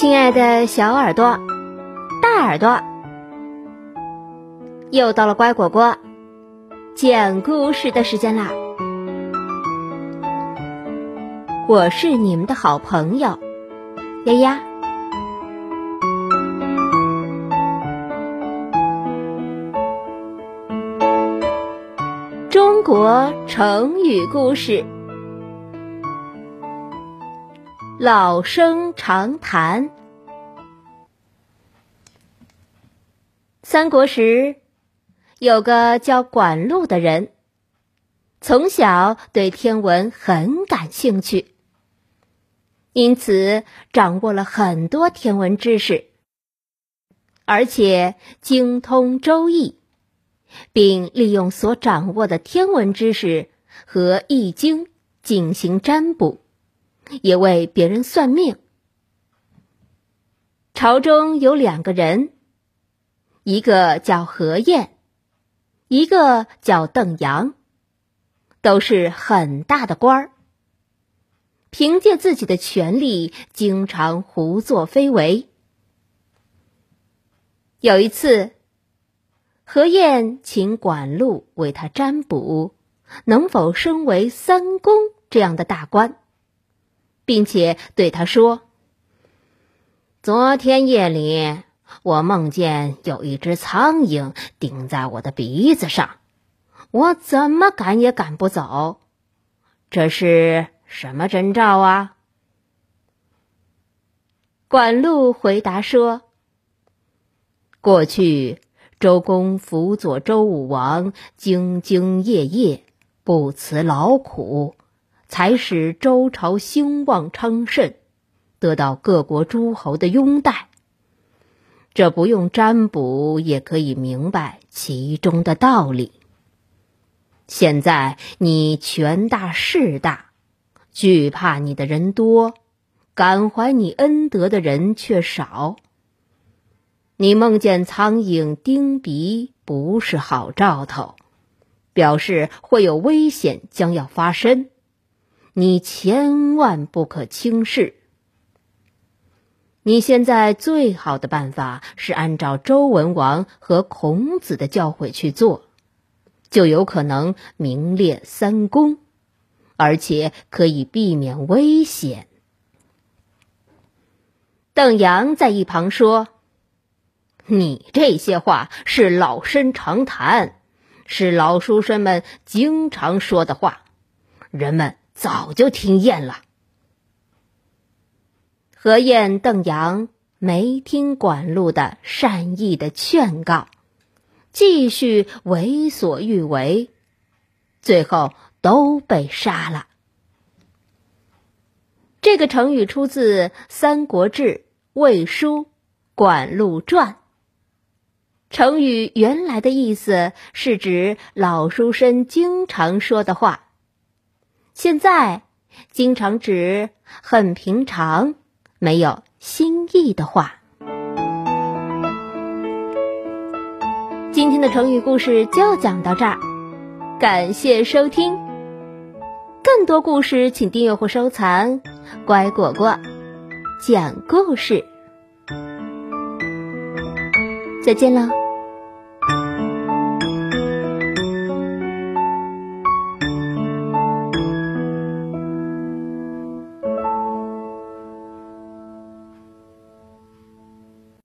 亲爱的小耳朵、大耳朵，又到了乖果果讲故事的时间啦！我是你们的好朋友丫丫。中国成语故事。老生常谈。三国时，有个叫管路的人，从小对天文很感兴趣，因此掌握了很多天文知识，而且精通《周易》，并利用所掌握的天文知识和《易经》进行占卜。也为别人算命。朝中有两个人，一个叫何晏，一个叫邓阳，都是很大的官儿。凭借自己的权力，经常胡作非为。有一次，何晏请管路为他占卜，能否升为三公这样的大官。并且对他说：“昨天夜里，我梦见有一只苍蝇顶在我的鼻子上，我怎么赶也赶不走。这是什么征兆啊？”管路回答说：“过去周公辅佐周武王，兢兢业业，不辞劳苦。”才使周朝兴旺昌盛，得到各国诸侯的拥戴。这不用占卜也可以明白其中的道理。现在你权大势大，惧怕你的人多，感怀你恩德的人却少。你梦见苍蝇叮鼻，不是好兆头，表示会有危险将要发生。你千万不可轻视。你现在最好的办法是按照周文王和孔子的教诲去做，就有可能名列三公，而且可以避免危险。邓阳在一旁说：“你这些话是老生常谈，是老书生们经常说的话，人们。”早就听厌了。何晏、邓阳没听管路的善意的劝告，继续为所欲为，最后都被杀了。这个成语出自《三国志·魏书·管路传》。成语原来的意思是指老书生经常说的话。现在，经常指很平常、没有新意的话。今天的成语故事就讲到这儿，感谢收听。更多故事，请订阅或收藏。乖果果讲故事，再见了。